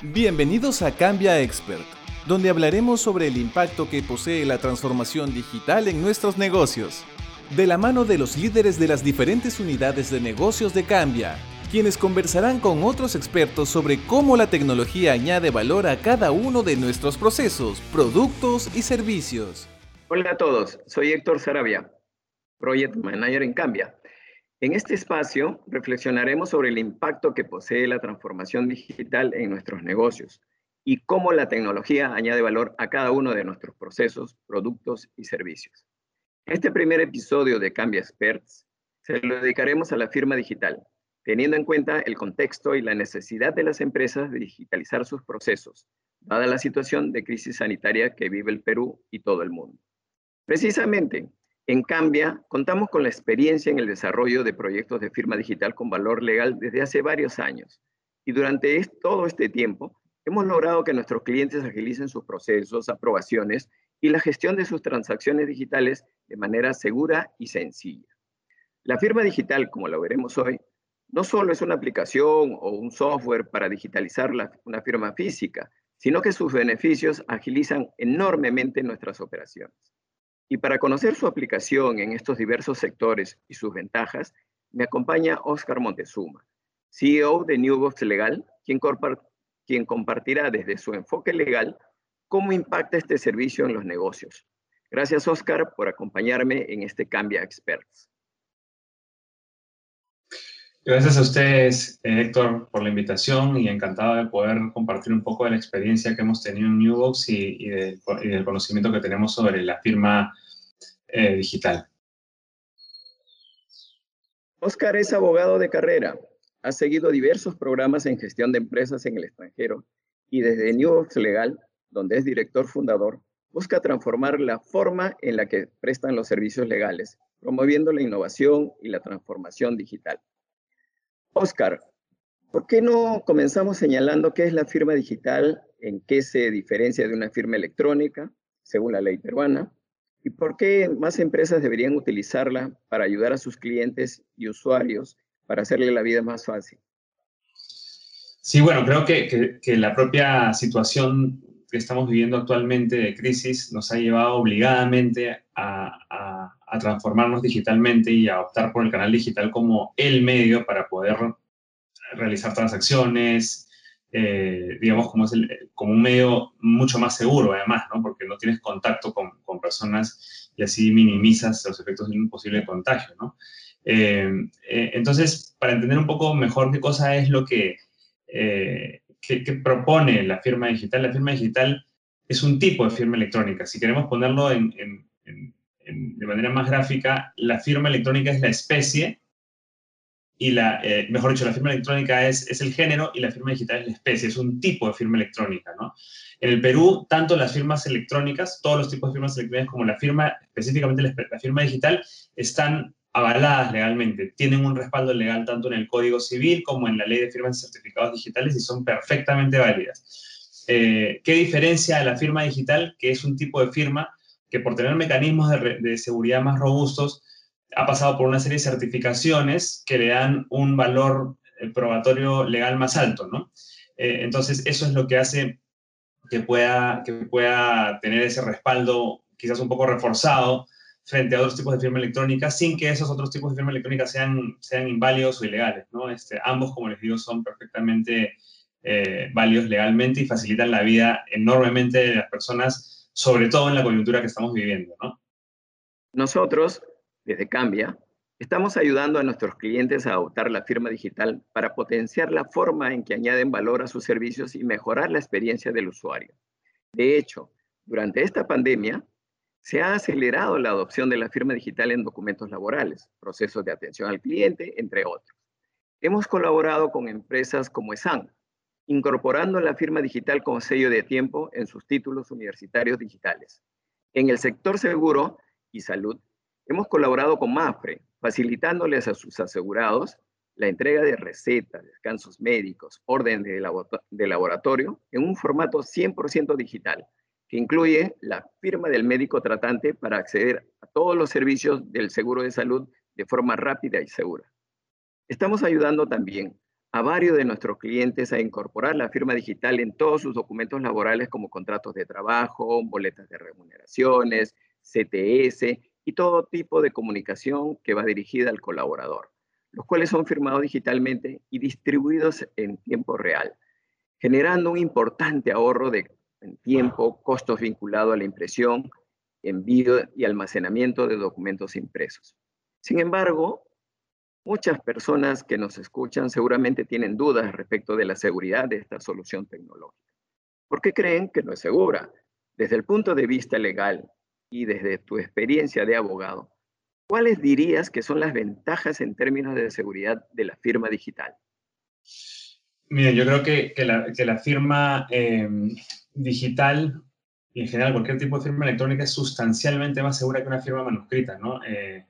Bienvenidos a Cambia Expert, donde hablaremos sobre el impacto que posee la transformación digital en nuestros negocios. De la mano de los líderes de las diferentes unidades de negocios de Cambia, quienes conversarán con otros expertos sobre cómo la tecnología añade valor a cada uno de nuestros procesos, productos y servicios. Hola a todos, soy Héctor Sarabia, Project Manager en Cambia. En este espacio reflexionaremos sobre el impacto que posee la transformación digital en nuestros negocios y cómo la tecnología añade valor a cada uno de nuestros procesos, productos y servicios. Este primer episodio de Cambia Experts se lo dedicaremos a la firma digital, teniendo en cuenta el contexto y la necesidad de las empresas de digitalizar sus procesos, dada la situación de crisis sanitaria que vive el Perú y todo el mundo. Precisamente, en Cambia, contamos con la experiencia en el desarrollo de proyectos de firma digital con valor legal desde hace varios años. Y durante todo este tiempo, hemos logrado que nuestros clientes agilicen sus procesos, aprobaciones y la gestión de sus transacciones digitales de manera segura y sencilla. La firma digital, como lo veremos hoy, no solo es una aplicación o un software para digitalizar una firma física, sino que sus beneficios agilizan enormemente nuestras operaciones. Y para conocer su aplicación en estos diversos sectores y sus ventajas, me acompaña Oscar Montezuma, CEO de Newbox Legal, quien, compartirá desde su enfoque legal cómo impacta este servicio en los negocios. Gracias, Oscar, por acompañarme en este Cambia Experts. Gracias a ustedes, eh, Héctor, por la invitación y encantado de poder compartir un poco de la experiencia que hemos tenido en Newbox y, y, del conocimiento que tenemos sobre la firma eh, digital. Oscar es abogado de carrera. Ha seguido diversos programas en gestión de empresas en el extranjero y desde Newbox Legal, donde es director fundador, busca transformar la forma en la que prestan los servicios legales, promoviendo la innovación y la transformación digital. Oscar, ¿por qué no comenzamos señalando qué es la firma digital, en qué se diferencia de una firma electrónica, según la ley peruana, y por qué más empresas deberían utilizarla para ayudar a sus clientes y usuarios para hacerle la vida más fácil? Sí, bueno, creo que, la propia situación que estamos viviendo actualmente de crisis nos ha llevado obligadamente a, transformarnos digitalmente y a optar por el canal digital como el medio para poder realizar transacciones, eh, digamos, como, es como un medio mucho más seguro, además, ¿no? Porque no tienes contacto con, personas y así minimizas los efectos de un posible contagio, ¿no? Eh, eh, entonces, para entender un poco mejor qué cosa es lo que, que, propone la firma digital, la firma digital es un tipo de firma electrónica. Si queremos ponerlo en de manera más gráfica, la firma electrónica es la especie y la, eh, mejor dicho, la firma electrónica es, es el género y la firma digital es la especie, es un tipo de firma electrónica, ¿no? En el Perú, tanto las firmas electrónicas, todos los tipos de firmas electrónicas como la firma, específicamente la, firma digital, están avaladas legalmente, tienen un respaldo legal tanto en el Código Civil como en la Ley de Firmas y Certificados Digitales y son perfectamente válidas. Eh, ¿Qué diferencia de la firma digital, que es un tipo de firma que por tener mecanismos de, seguridad más robustos, ha pasado por una serie de certificaciones que le dan un valor eh, probatorio legal más alto, ¿no? Eh, entonces, eso es lo que hace que pueda, que pueda tener ese respaldo quizás un poco reforzado frente a otros tipos de firma electrónica, sin que esos otros tipos de firma electrónica sean, sean inválidos o ilegales, ¿no? Este, ambos, como les digo, son perfectamente eh, válidos legalmente y facilitan la vida enormemente de las personas sobre todo en la coyuntura que estamos viviendo, ¿no? Nosotros, desde Cambia, estamos ayudando a nuestros clientes a adoptar la firma digital para potenciar la forma en que añaden valor a sus servicios y mejorar la experiencia del usuario. De hecho, durante esta pandemia, se ha acelerado la adopción de la firma digital en documentos laborales, procesos de atención al cliente, entre otros. Hemos colaborado con empresas como ESAN, incorporando la firma digital como sello de tiempo en sus títulos universitarios digitales. En el sector seguro y salud, hemos colaborado con MAFRE, facilitándoles a sus asegurados la entrega de recetas, descansos médicos, orden de, de laboratorio en un formato 100% digital, que incluye la firma del médico tratante para acceder a todos los servicios del seguro de salud de forma rápida y segura. Estamos ayudando también a varios de nuestros clientes a incorporar la firma digital en todos sus documentos laborales como contratos de trabajo, boletas de remuneraciones, CTS y todo tipo de comunicación que va dirigida al colaborador, los cuales son firmados digitalmente y distribuidos en tiempo real, generando un importante ahorro de tiempo, costos vinculados a la impresión, envío y almacenamiento de documentos impresos. Sin embargo, muchas personas que nos escuchan seguramente tienen dudas respecto de la seguridad de esta solución tecnológica. ¿Por qué creen que no es segura? Desde el punto de vista legal, y desde tu experiencia de abogado, ¿cuáles dirías que son las ventajas en términos de seguridad de la firma digital? Mira, yo creo que, que, la, firma em, digital y en general cualquier tipo de firma electrónica es sustancialmente más segura que una firma manuscrita, ¿no? Eh,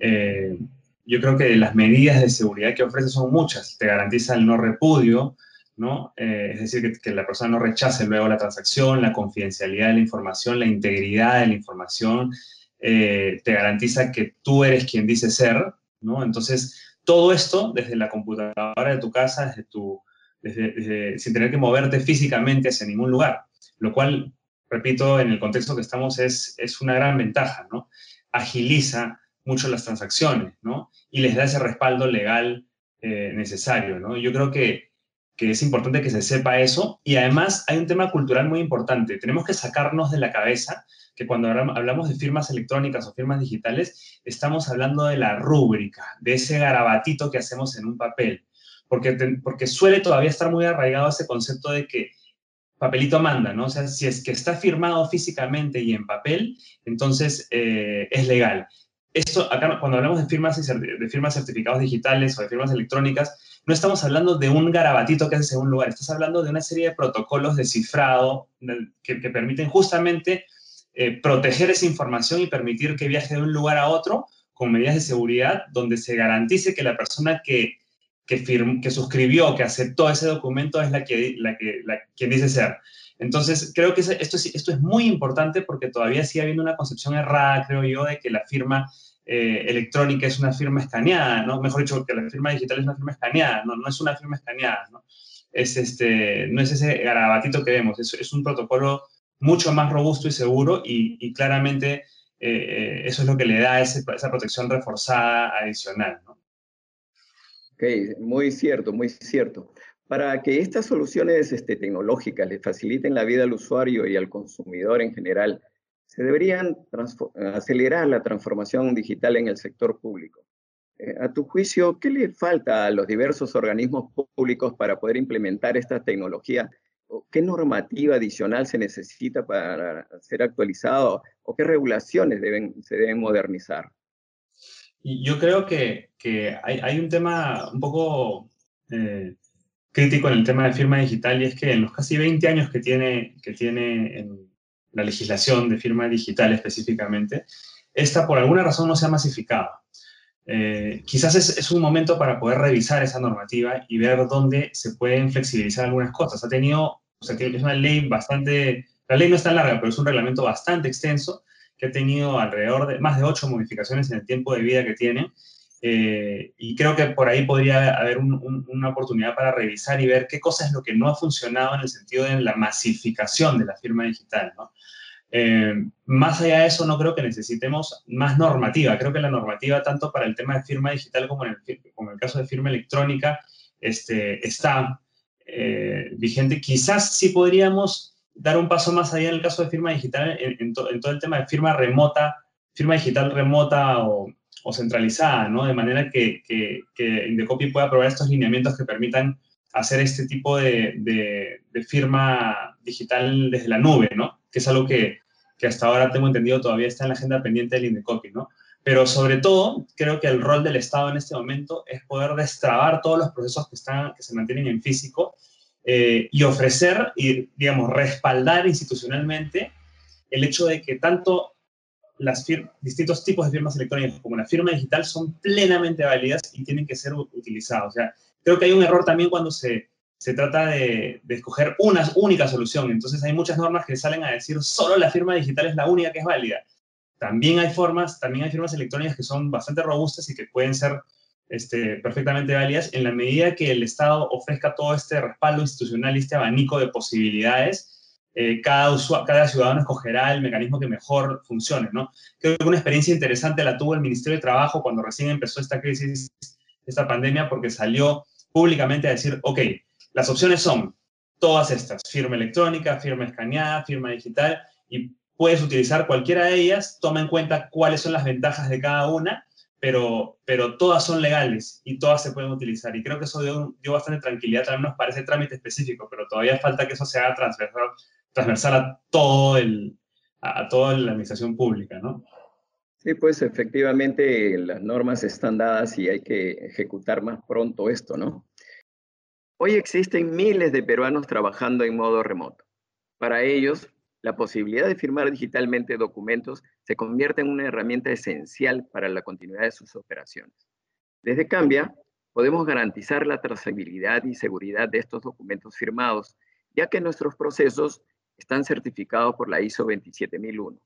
eh, yo creo que las medidas de seguridad que ofrece son muchas. Te garantiza el no repudio, ¿no? Eh, es decir, que, que, la persona no rechace luego la transacción, la confidencialidad de la información, la integridad de la información, eh, te garantiza que tú eres quien dice ser, ¿no? Entonces, todo esto desde la computadora de tu casa, desde tu, desde, sin tener que moverte físicamente hacia ningún lugar, lo cual, repito, en el contexto que estamos es, es una gran ventaja, ¿no? Agiliza mucho las transacciones, ¿no? Y les da ese respaldo legal eh, necesario, ¿no? Yo creo que que es importante que se sepa eso. Y además hay un tema cultural muy importante. Tenemos que sacarnos de la cabeza que cuando hablamos de firmas electrónicas o firmas digitales, estamos hablando de la rúbrica, de ese garabatito que hacemos en un papel. Porque, porque suele todavía estar muy arraigado ese concepto de que papelito manda, ¿no? O sea, si es que está firmado físicamente y en papel, entonces eh, es legal. Esto, acá cuando hablamos de firmas, de firmas certificados digitales o de firmas electrónicas, no estamos hablando de un garabatito que hace en un lugar, estás hablando de una serie de protocolos de cifrado que, permiten justamente eh, proteger esa información y permitir que viaje de un lugar a otro con medidas de seguridad donde se garantice que la persona que, que, que suscribió, que aceptó ese documento es la que, la que la, quien dice ser. Entonces, creo que esto es, esto es muy importante porque todavía sigue habiendo una concepción errada, creo yo, de que la firma eh, electrónica es una firma escaneada, ¿no? Mejor dicho, que la firma digital es una firma escaneada, no, no es una firma escaneada, ¿no? Es, este, no es ese garabatito que vemos, es, es un protocolo mucho más robusto y seguro y, claramente eh, eso es lo que le da esa protección reforzada adicional, ¿no? Ok, muy cierto, muy cierto. Para que estas soluciones este, tecnológicas le faciliten la vida al usuario y al consumidor en general, se deberían acelerar la transformación digital en el sector público. Eh, a tu juicio, ¿qué le falta a los diversos organismos públicos para poder implementar esta tecnología? ¿Qué normativa adicional se necesita para ser actualizado? ¿O qué regulaciones deben, se deben modernizar? Yo creo que, que hay, hay, un tema un poco eh, crítico en el tema de firma digital y es que en los casi 20 años que tiene, que tiene en, la legislación de firma digital específicamente, esta por alguna razón no se ha masificado. Eh, quizás es, un momento para poder revisar esa normativa y ver dónde se pueden flexibilizar algunas cosas. Ha tenido, o sea, es una ley bastante, la ley no es tan larga, pero es un reglamento bastante extenso que ha tenido alrededor de más de ocho modificaciones en el tiempo de vida que tiene. Eh, y creo que por ahí podría haber una oportunidad para revisar y ver qué cosa es lo que no ha funcionado en el sentido de la masificación de la firma digital. ¿no? Eh, más allá de eso, no creo que necesitemos más normativa. Creo que la normativa, tanto para el tema de firma digital como en el, como en el caso de firma electrónica, este, está eh, vigente. Quizás sí podríamos dar un paso más allá en el caso de firma digital, en, todo el tema de firma remota, firma digital remota o, centralizada, ¿no? De manera que, que, que Indecopy pueda probar estos lineamientos que permitan hacer este tipo de, firma digital desde la nube, ¿no? Que es algo que, que, hasta ahora tengo entendido todavía está en la agenda pendiente del Indecopy, ¿no? Pero sobre todo, creo que el rol del Estado en este momento es poder destrabar todos los procesos que, están, que se mantienen en físico eh, y ofrecer y, digamos, respaldar institucionalmente el hecho de que tanto las distintos tipos de firmas electrónicas como la firma digital son plenamente válidas y tienen que ser utilizadas. O sea, creo que hay un error también cuando se, se trata de, de, escoger una única solución. Entonces hay muchas normas que salen a decir solo la firma digital es la única que es válida. También hay formas, también hay firmas electrónicas que son bastante robustas y que pueden ser este, perfectamente válidas en la medida que el Estado ofrezca todo este respaldo institucional y este abanico de posibilidades. Eh, cada, ciudadano escogerá el mecanismo que mejor funcione, ¿no? Creo que una experiencia interesante la tuvo el Ministerio de Trabajo cuando recién empezó esta crisis, esta pandemia, porque salió públicamente a decir, ok, las opciones son todas estas, firma electrónica, firma escaneada, firma digital, y puedes utilizar cualquiera de ellas, toma en cuenta cuáles son las ventajas de cada una pero, pero todas son legales y todas se pueden utilizar. Y creo que eso dio, bastante tranquilidad, al menos para ese trámite específico, pero todavía falta que eso se haga transversal, transversal a, todo el, a, toda la administración pública, ¿no? Sí, pues efectivamente las normas están dadas y hay que ejecutar más pronto esto, ¿no? Hoy existen miles de peruanos trabajando en modo remoto. Para ellos, la posibilidad de firmar digitalmente documentos se convierte en una herramienta esencial para la continuidad de sus operaciones. Desde Cambia, podemos garantizar la trazabilidad y seguridad de estos documentos firmados, ya que nuestros procesos están certificados por la ISO 27001.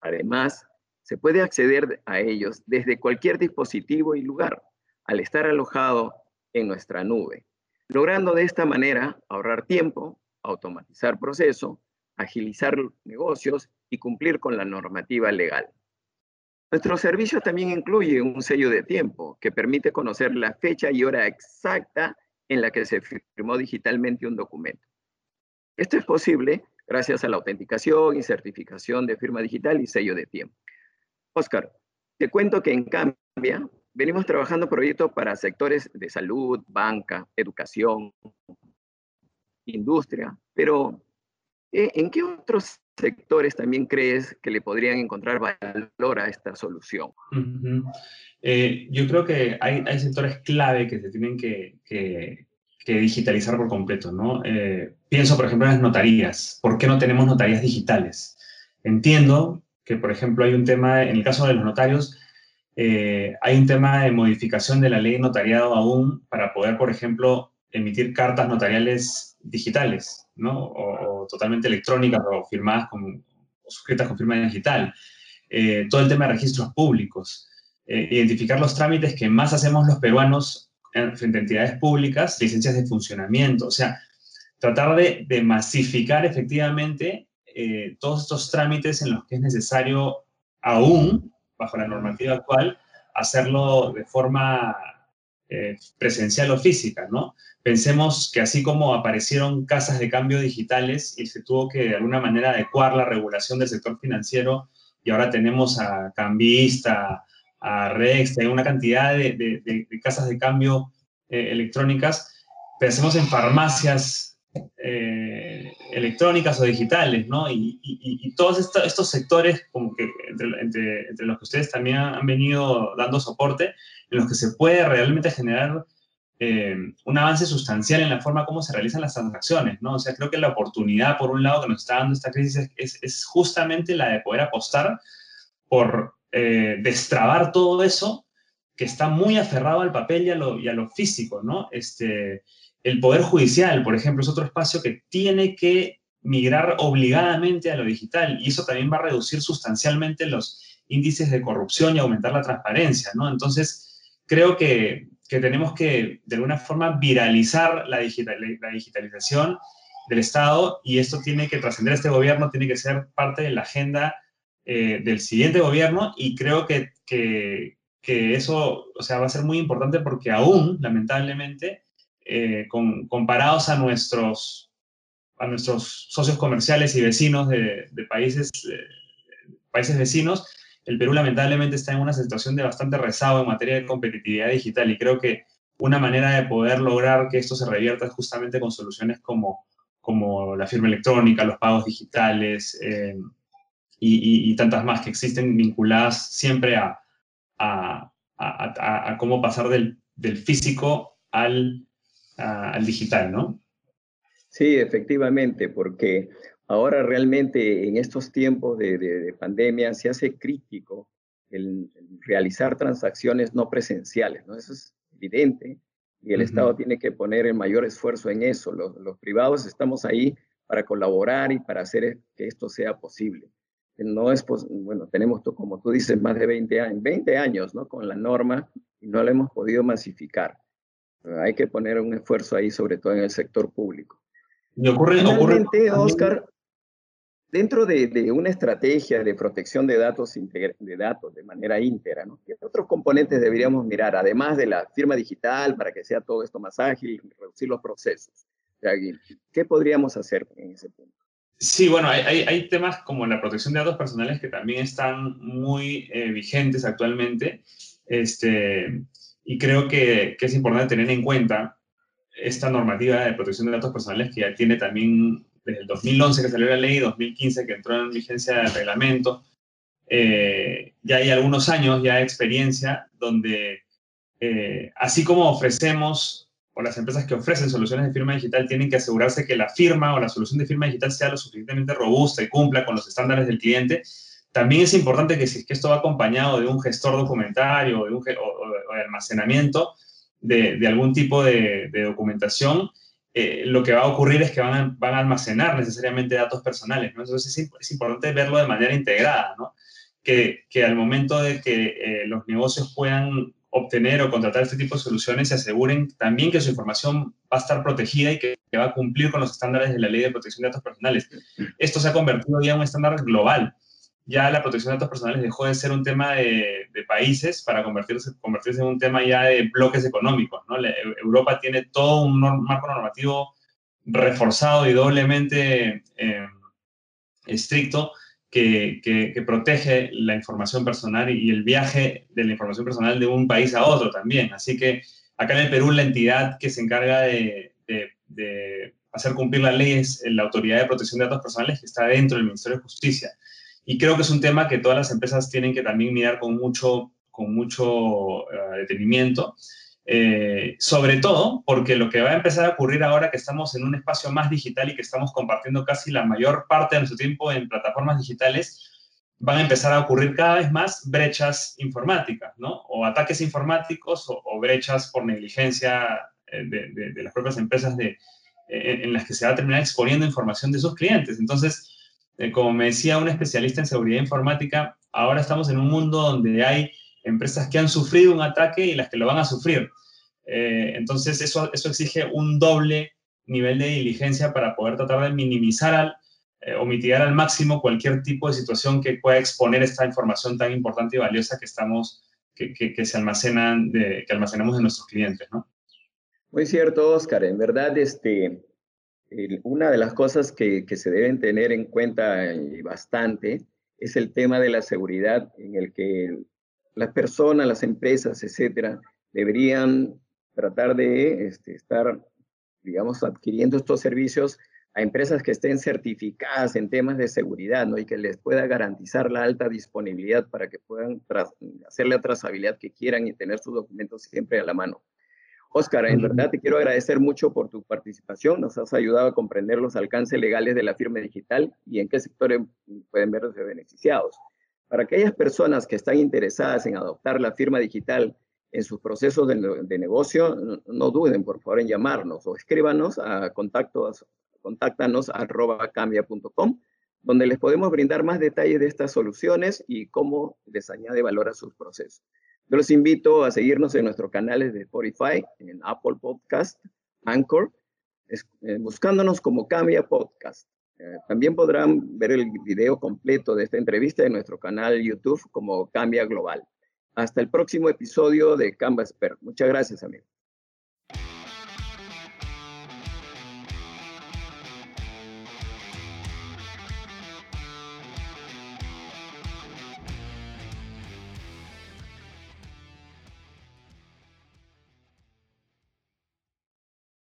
Además, se puede acceder a ellos desde cualquier dispositivo y lugar, al estar alojado en nuestra nube, logrando de esta manera ahorrar tiempo, automatizar proceso agilizar negocios y cumplir con la normativa legal. Nuestro servicio también incluye un sello de tiempo que permite conocer la fecha y hora exacta en la que se firmó digitalmente un documento. Esto es posible gracias a la autenticación y certificación de firma digital y sello de tiempo. Oscar, te cuento que en Cambia venimos trabajando proyectos para sectores de salud, banca, educación, industria, pero ¿En qué otros sectores también crees que le podrían encontrar valor a esta solución? Eh, yo creo que hay, sectores clave que se tienen que, digitalizar por completo, ¿no? Eh, pienso, por ejemplo, en las notarías. ¿Por qué no tenemos notarías digitales? Entiendo que, por ejemplo, hay un tema, en el caso de los notarios, hay un tema de modificación de la ley de notariado aún para poder, por ejemplo, emitir cartas notariales digitales, ¿no? O, totalmente electrónicas o firmadas con, o suscritas con firma digital. Eh, todo el tema de registros públicos. Eh, identificar los trámites que más hacemos los peruanos frente a entidades públicas, licencias de funcionamiento, o sea, tratar de, masificar efectivamente eh, todos estos trámites en los que es necesario aún, bajo la normativa actual, hacerlo de forma presencial o física, ¿no? Pensemos que así como aparecieron casas de cambio digitales y se tuvo que de alguna manera adecuar la regulación del sector financiero y ahora tenemos a Cambista, a Rex, hay una cantidad de, casas de cambio eh, electrónicas, pensemos en farmacias eh, electrónicas o digitales, ¿no? Y, todos estos, sectores, como que entre, los que ustedes también han venido dando soporte, en los que se puede realmente generar eh, un avance sustancial en la forma como se realizan las transacciones, ¿no? O sea, creo que la oportunidad, por un lado, que nos está dando esta crisis es, justamente la de poder apostar por eh, destrabar todo eso que está muy aferrado al papel y a lo, y a lo físico, ¿no? Este, el Poder Judicial, por ejemplo, es otro espacio que tiene que migrar obligadamente a lo digital y eso también va a reducir sustancialmente los índices de corrupción y aumentar la transparencia, ¿no? Entonces, creo que que tenemos que, de alguna forma, viralizar la, digitalización del Estado y esto tiene que trascender este gobierno, tiene que ser parte de la agenda eh, del siguiente gobierno y creo que, que, que, eso o sea, va a ser muy importante porque aún, lamentablemente, eh, comparados a nuestros, socios comerciales y vecinos de, países, vecinos, el Perú lamentablemente está en una situación de bastante rezago en materia de competitividad digital y creo que una manera de poder lograr que esto se revierta es justamente con soluciones como, la firma electrónica, los pagos digitales eh, y, tantas más que existen vinculadas siempre a, a, cómo pasar del, físico al, al digital, ¿no? Sí, efectivamente, porque Ahora realmente en estos tiempos de, pandemia se hace crítico el, realizar transacciones no presenciales, ¿no? Eso es evidente y el Estado tiene que poner el mayor esfuerzo en eso. Los, privados estamos ahí para colaborar y para hacer que esto sea posible. No es, bueno, tenemos, como tú dices, más de 20 años, 20 años, ¿no? Con la norma y no lo hemos podido masificar. Hay que poner un esfuerzo ahí, sobre todo en el sector público. Y ocurre, Finalmente, Oscar, dentro de, una estrategia de protección de datos, de datos de manera íntegra, ¿no? ¿qué otros componentes deberíamos mirar, además de la firma digital, para que sea todo esto más ágil y reducir los procesos? ¿Qué podríamos hacer en ese punto? Sí, bueno, hay, temas como la protección de datos personales que también están muy eh, vigentes actualmente. Este, y creo que, es importante tener en cuenta esta normativa de protección de datos personales que ya tiene también desde el 2011 que salió la ley, 2015 que entró en vigencia el reglamento. Eh, ya hay algunos años ya de experiencia donde, eh, así como ofrecemos, o las empresas que ofrecen soluciones de firma digital tienen que asegurarse que la firma o la solución de firma digital sea lo suficientemente robusta y cumpla con los estándares del cliente, también es importante que si es que esto va acompañado de un gestor documentario o de, un, almacenamiento de, algún tipo de, documentación, eh, lo que va a ocurrir es que van a, almacenar necesariamente datos personales, ¿no? Entonces es, es, importante verlo de manera integrada. Que, al momento de que eh, los negocios puedan obtener o contratar este tipo de soluciones, se aseguren también que su información va a estar protegida y que va a cumplir con los estándares de la Ley de Protección de Datos Personales. Esto se ha convertido ya en un estándar global ya la protección de datos personales dejó de ser un tema de, países para convertirse, convertirse en un tema ya de bloques económicos. ¿no? Europa tiene todo un marco normativo reforzado y doblemente eh, estricto que, que, protege la información personal y, el viaje de la información personal de un país a otro también. Así que acá en el Perú la entidad que se encarga de, de hacer cumplir la ley es la Autoridad de Protección de Datos Personales que está dentro del Ministerio de Justicia. Y creo que es un tema que todas las empresas tienen que también mirar con mucho, con mucho uh, detenimiento. Eh, sobre todo porque lo que va a empezar a ocurrir ahora que estamos en un espacio más digital y que estamos compartiendo casi la mayor parte de nuestro tiempo en plataformas digitales, van a empezar a ocurrir cada vez más brechas informáticas, ¿no? O ataques informáticos o, brechas por negligencia eh, de, de, las propias empresas de, en, en las que se va a terminar exponiendo información de sus clientes. Entonces, eh, como me decía un especialista en seguridad informática, ahora estamos en un mundo donde hay empresas que han sufrido un ataque y las que lo van a sufrir. Eh, entonces, eso, eso exige un doble nivel de diligencia para poder tratar de minimizar al, eh, o mitigar al máximo cualquier tipo de situación que pueda exponer esta información tan importante y valiosa que estamos, que, que, se almacenan, de, que almacenamos de nuestros clientes, ¿no? Muy cierto, Oscar. En verdad, este, una de las cosas que, se deben tener en cuenta y bastante es el tema de la seguridad en el que las personas, las empresas, etcétera, deberían tratar de este, estar, digamos, adquiriendo estos servicios a empresas que estén certificadas en temas de seguridad, ¿no? Y que les pueda garantizar la alta disponibilidad para que puedan hacer la trazabilidad que quieran y tener sus documentos siempre a la mano. Oscar, en verdad te quiero agradecer mucho por tu participación. Nos has ayudado a comprender los alcances legales de la firma digital y en qué sectores pueden verse beneficiados. Para aquellas personas que están interesadas en adoptar la firma digital en sus procesos de, negocio, no, duden por favor en llamarnos o escríbanos a contactos, contáctanos arroba cambia.com, donde les podemos brindar más detalles de estas soluciones y cómo les añade valor a sus procesos. Yo los invito a seguirnos en nuestros canales de Spotify, en Apple Podcast, Anchor, eh, buscándonos como Cambia Podcast. Eh, también podrán ver el video completo de esta entrevista en nuestro canal YouTube como Cambia Global. Hasta el próximo episodio de Canva Expert. Muchas gracias, amigos.